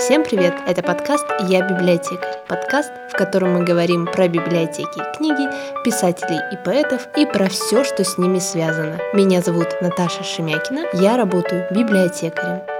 Всем привет! Это подкаст «Я библиотекарь». Подкаст, в котором мы говорим про библиотеки книги, писателей и поэтов и про все, что с ними связано. Меня зовут Наташа Шемякина, я работаю библиотекарем.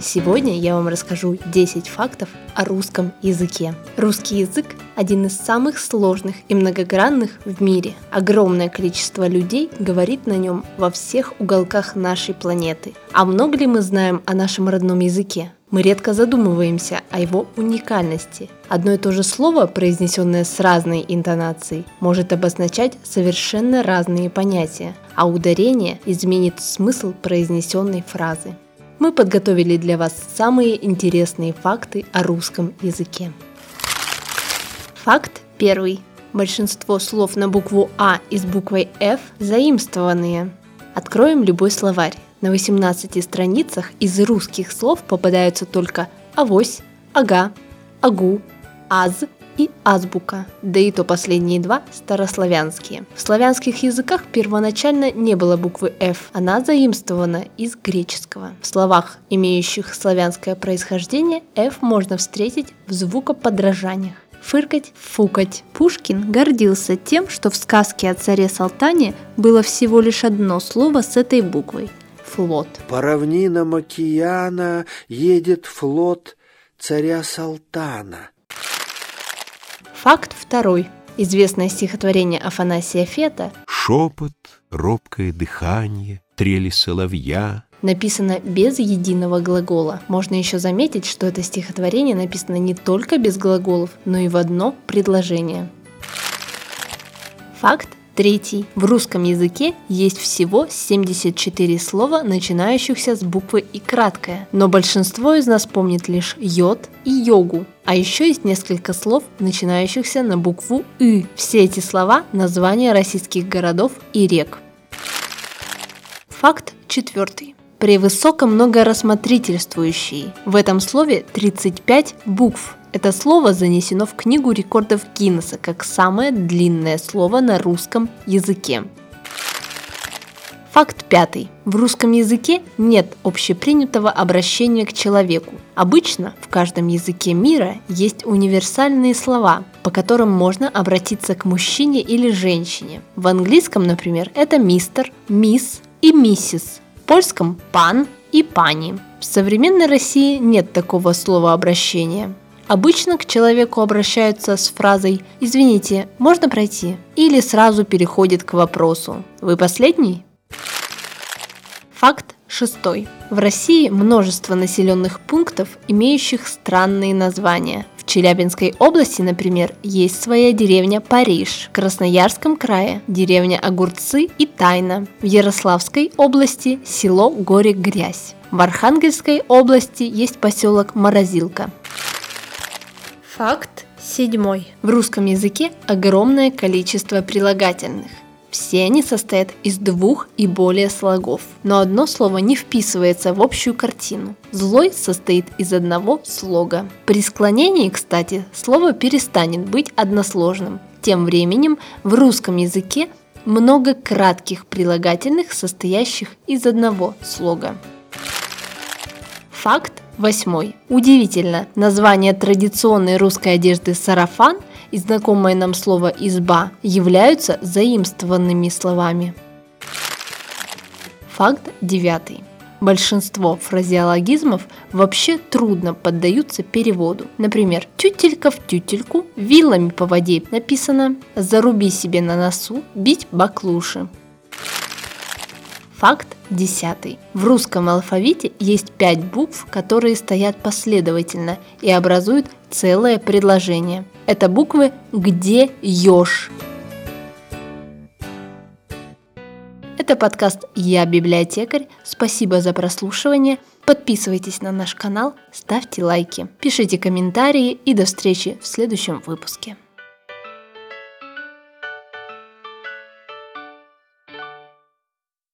Сегодня я вам расскажу 10 фактов о русском языке. Русский язык – один из самых сложных и многогранных в мире. Огромное количество людей говорит на нем во всех уголках нашей планеты. А много ли мы знаем о нашем родном языке? Мы редко задумываемся о его уникальности. Одно и то же слово, произнесенное с разной интонацией, может обозначать совершенно разные понятия, а ударение изменит смысл произнесенной фразы мы подготовили для вас самые интересные факты о русском языке. Факт первый. Большинство слов на букву А и с буквой F заимствованные. Откроем любой словарь. На 18 страницах из русских слов попадаются только авось, ага, агу, аз, и азбука, да и то последние два старославянские. В славянских языках первоначально не было буквы F, она заимствована из греческого. В словах, имеющих славянское происхождение, F можно встретить в звукоподражаниях фыркать, фукать. Пушкин гордился тем, что в сказке о царе Салтане было всего лишь одно слово с этой буквой – флот. По равнинам океана едет флот царя Салтана – Факт второй. Известное стихотворение Афанасия Фета «Шепот, робкое дыхание, трели соловья» написано без единого глагола. Можно еще заметить, что это стихотворение написано не только без глаголов, но и в одно предложение. Факт Третий. В русском языке есть всего 74 слова, начинающихся с буквы и краткое, но большинство из нас помнит лишь йод и йогу. А еще есть несколько слов, начинающихся на букву «ы». Все эти слова – названия российских городов и рек. Факт четвертый. Превысоко многорассмотрительствующий. В этом слове 35 букв – это слово занесено в Книгу рекордов Гиннесса как самое длинное слово на русском языке. Факт пятый. В русском языке нет общепринятого обращения к человеку. Обычно в каждом языке мира есть универсальные слова, по которым можно обратиться к мужчине или женщине. В английском, например, это мистер, мисс и миссис. В польском – пан и пани. В современной России нет такого слова обращения. Обычно к человеку обращаются с фразой «Извините, можно пройти?» или сразу переходит к вопросу «Вы последний?» Факт шестой. В России множество населенных пунктов, имеющих странные названия. В Челябинской области, например, есть своя деревня Париж, в Красноярском крае – деревня Огурцы и Тайна, в Ярославской области – село Горе-Грязь, в Архангельской области есть поселок Морозилка. Факт седьмой. В русском языке огромное количество прилагательных. Все они состоят из двух и более слогов, но одно слово не вписывается в общую картину. Злой состоит из одного слога. При склонении, кстати, слово перестанет быть односложным. Тем временем в русском языке много кратких прилагательных, состоящих из одного слога. Факт Восьмой. Удивительно, название традиционной русской одежды «сарафан» и знакомое нам слово «изба» являются заимствованными словами. Факт девятый. Большинство фразеологизмов вообще трудно поддаются переводу. Например, тютелька в тютельку, вилами по воде написано «заруби себе на носу, бить баклуши». Факт десятый. В русском алфавите есть пять букв, которые стоят последовательно и образуют целое предложение. Это буквы «Где ешь?». Это подкаст «Я библиотекарь». Спасибо за прослушивание. Подписывайтесь на наш канал, ставьте лайки, пишите комментарии и до встречи в следующем выпуске.